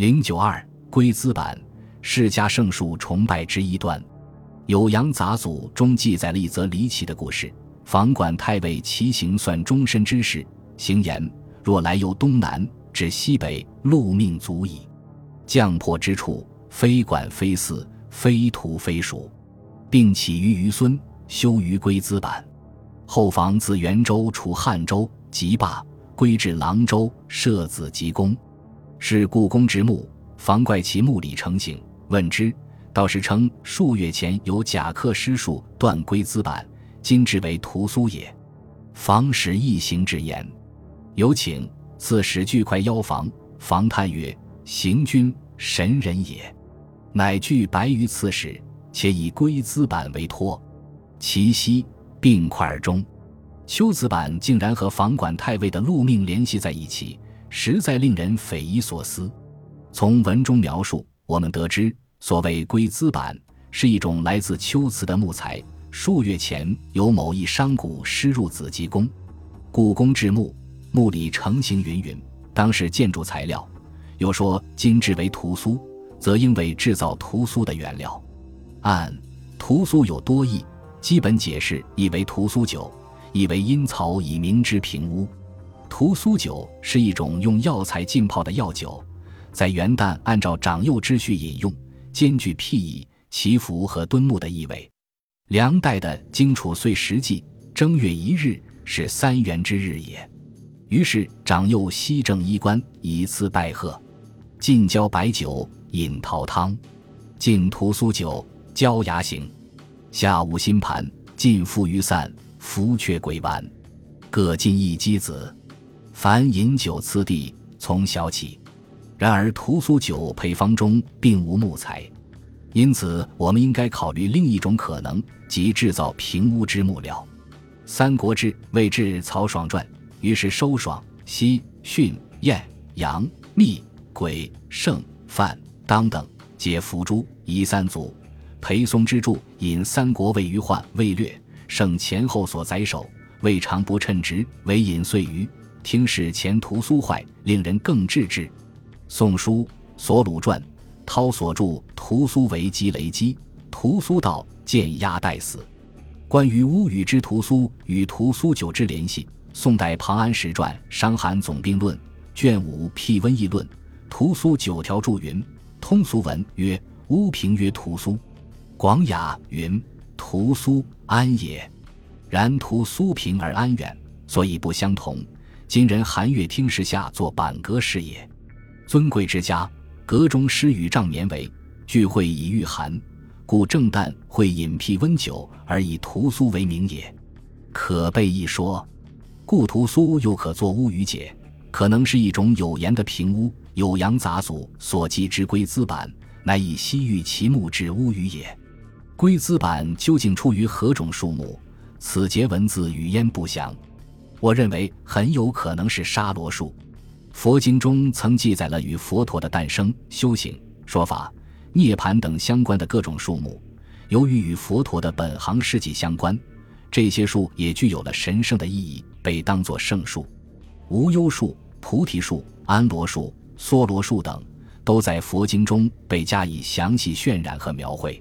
零九二龟兹版释迦圣树崇拜之一段，《酉阳杂俎》中记载了一则离奇的故事：房管太尉骑行算终身之事，行言若来由东南至西北，路命足矣。降破之处，非管非寺，非徒非属，并起于于孙，修于龟兹版。后房自元州出汉州，即罢，归至廊州，设子集宫。是故宫之墓，房怪其墓里成形。问之，道士称数月前有甲客施术断龟兹板，今之为屠苏也。房使一行之言，有请赐使巨块腰房。房叹曰：“行军神人也。”乃具白于刺史，且以龟兹板为托。其息并块而终。丘子板竟然和房管太尉的禄命联系在一起。实在令人匪夷所思。从文中描述，我们得知，所谓龟兹板是一种来自秋瓷的木材。数月前，有某一商贾失入紫极宫，故宫制木，木里成形云云，当是建筑材料。又说，今制为屠苏，则应为制造屠苏的原料。按屠苏有多义，基本解释亦为屠苏酒，亦为阴曹以明之平屋。屠苏酒是一种用药材浸泡的药酒，在元旦按照长幼之序饮用，兼具辟疫、祈福和敦睦的意味。梁代的荆楚岁时纪正月一日是三元之日也，于是长幼西正衣冠，以次拜贺，进交白酒，饮桃汤，敬屠苏酒，交牙行。下午新盘，尽付于散，福阙鬼丸，各进一鸡子。凡饮酒次第，从小起。然而屠苏酒配方中并无木材，因此我们应该考虑另一种可能，即制造平屋之木料。《三国志·魏志曹爽传》于是收爽、西、训、晏、杨、密、鬼、胜、范、当等皆伏诛，夷三族。裴松之著引三国魏虞患、魏略、胜前后所宰首，未尝不称职，唯引岁余。听使前屠苏坏，令人更治之。《宋书·索鲁传》，涛所著屠苏为击雷击，屠苏道见压待死。关于乌语之屠苏与屠苏酒之联系，宋代庞安史传《伤寒总病论》卷五辟瘟疫论，屠苏九条注云：通俗文曰乌平曰屠苏，广雅云屠苏安也。然屠苏平而安远，所以不相同。今人寒月听时下作板阁诗也，尊贵之家，阁中施与帐棉为聚会以御寒，故正旦会饮辟温酒而以屠苏为名也，可备一说。故屠苏又可作乌鱼解，可能是一种有盐的平屋。酉阳杂俎所记之龟兹板，乃以西域其木之乌鱼也。龟兹板究竟出于何种树木？此节文字语焉不详。我认为很有可能是沙罗树。佛经中曾记载了与佛陀的诞生、修行、说法、涅盘等相关的各种树木。由于与佛陀的本行事迹相关，这些树也具有了神圣的意义，被当作圣树。无忧树、菩提树、安罗树、梭罗树等，都在佛经中被加以详细渲染和描绘。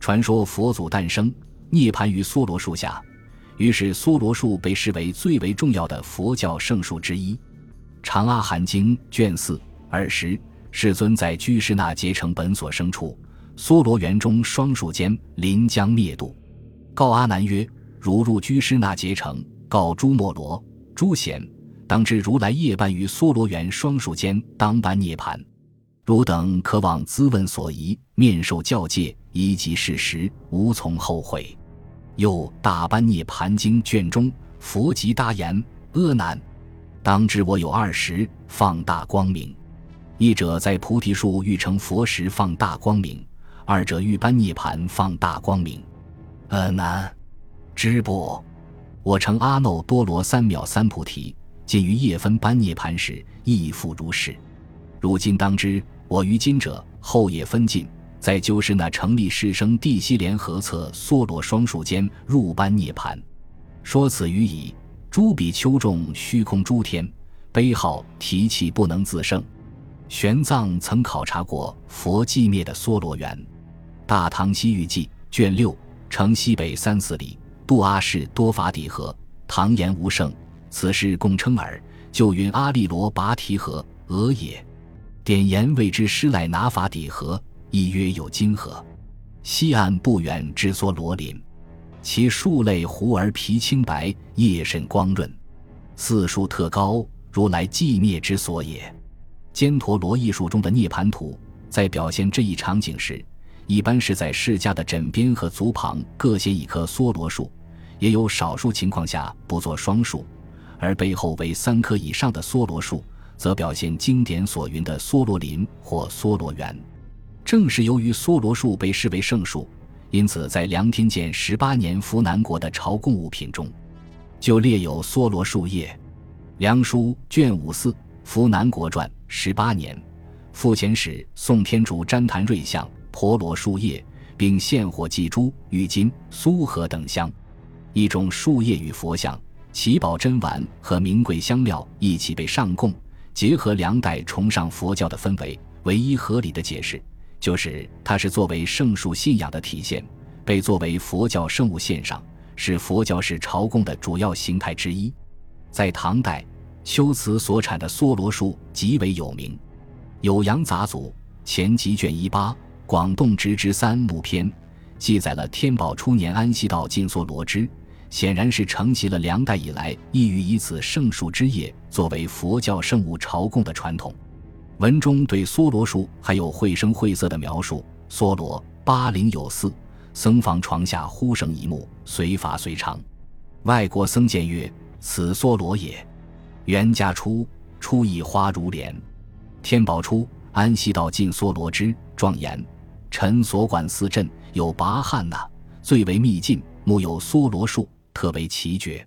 传说佛祖诞生、涅盘于梭罗树下。于是，梭罗树被视为最为重要的佛教圣树之一。《长阿含经》卷四二十，世尊在居士那结城本所生处，梭罗园中双树间，临将灭度，告阿难曰：“如入居士那结城，告诸摩罗、诸贤，当知如来夜半于梭罗园双树间，当般涅盘。汝等可往咨问所疑，面受教戒，依及事实，无从后悔。”又大般涅盘经卷中，佛即答言：“阿难，当知我有二十放大光明，一者在菩提树欲成佛时放大光明，二者欲般涅盘放大光明。阿难，知不？我成阿耨多罗三藐三菩提，尽于夜分般涅盘时亦复如是。如今当知，我于今者后夜分尽。”在就是那成立师生地西联合侧梭罗双树间入般涅盘，说此语已。诸比丘众虚空诸天，悲号提气不能自胜。玄奘曾考察过佛寂灭的梭罗园，《大唐西域记》卷六，城西北三四里，杜阿氏多法底河，唐言无圣，此事共称耳。就云阿利罗拔提河，俄也。典言谓之施赖拿法底河，亦曰有金河。西岸不远之梭罗林，其树类胡而皮青白，叶甚光润，四树特高，如来寂灭之所也。犍陀罗艺术中的涅盘图，在表现这一场景时，一般是在释迦的枕边和足旁各写一棵梭罗树，也有少数情况下不做双树，而背后为三棵以上的梭罗树，则表现经典所云的梭罗林或梭罗园。正是由于梭罗树被视为圣树，因此在梁天监十八年扶南国的朝贡物品中，就列有梭罗树叶。梁书卷五四。扶南国传十八年，复遣使宋天竺旃檀瑞相婆罗树叶，并献火祭珠、玉金、苏合等香。一种树叶与佛像、奇宝珍玩和名贵香料一起被上供，结合梁代崇尚佛教的氛围，唯一合理的解释就是它是作为圣树信仰的体现，被作为佛教圣物献上，是佛教式朝贡的主要形态之一。在唐代。秋瓷所产的梭罗树极为有名，《酉阳杂俎》前集卷一八《广洞植之三木篇》记载了天宝初年安西道进梭罗枝，显然是承袭了梁代以来意欲以此圣树之叶作为佛教圣物朝贡的传统。文中对梭罗树还有绘声绘色的描述：梭罗八陵有寺，僧房床下忽生一木，随法随长。外国僧见曰：“此梭罗也。”元嘉初，初以花如莲。天宝初，安西道进梭罗之庄严。臣所管寺镇有拔汉那，最为秘境，木有梭罗树，特为奇绝。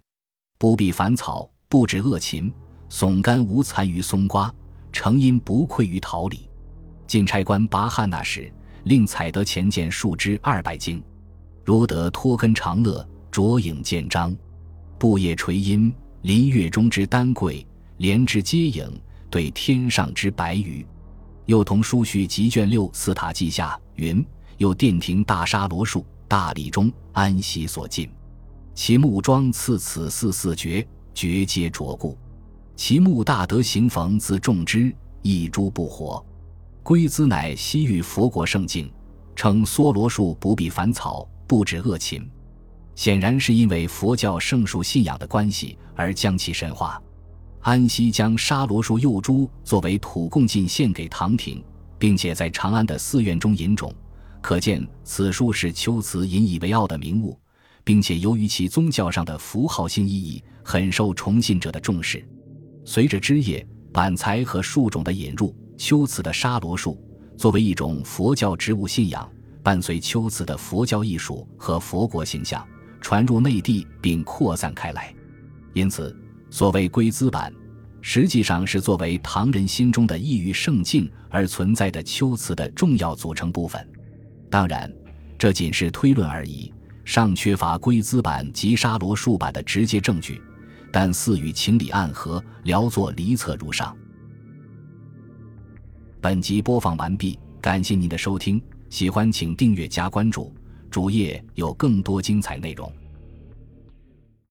不必烦草，不止恶禽，耸干无残于松瓜，成因不愧于桃李。进差官拔汉那时，令采得前见树枝二百斤，如得脱根长乐，着影见章，布叶垂阴。林月中之丹桂，莲之接影，对天上之白鱼。又同书序集卷六四塔记下云：又殿庭大沙罗树，大理中安息所尽。其木桩次此四四绝，绝皆卓固。其木大德行逢自种之，一株不活。龟兹乃西域佛国圣境，称梭罗树不必烦草，不止恶禽。显然是因为佛教圣树信仰的关系而将其神化。安西将沙罗树幼株作为土供进献给唐廷，并且在长安的寺院中引种，可见此树是秋瓷引以为傲的名物，并且由于其宗教上的符号性意义，很受崇信者的重视。随着枝叶、板材和树种的引入，秋瓷的沙罗树作为一种佛教植物信仰，伴随秋瓷的佛教艺术和佛国形象。传入内地并扩散开来，因此所谓龟兹版，实际上是作为唐人心中的异域圣境而存在的秋瓷的重要组成部分。当然，这仅是推论而已，尚缺乏龟兹版及沙罗树版的直接证据。但似与情理暗合，聊作离策如上。本集播放完毕，感谢您的收听，喜欢请订阅加关注。主页有更多精彩内容。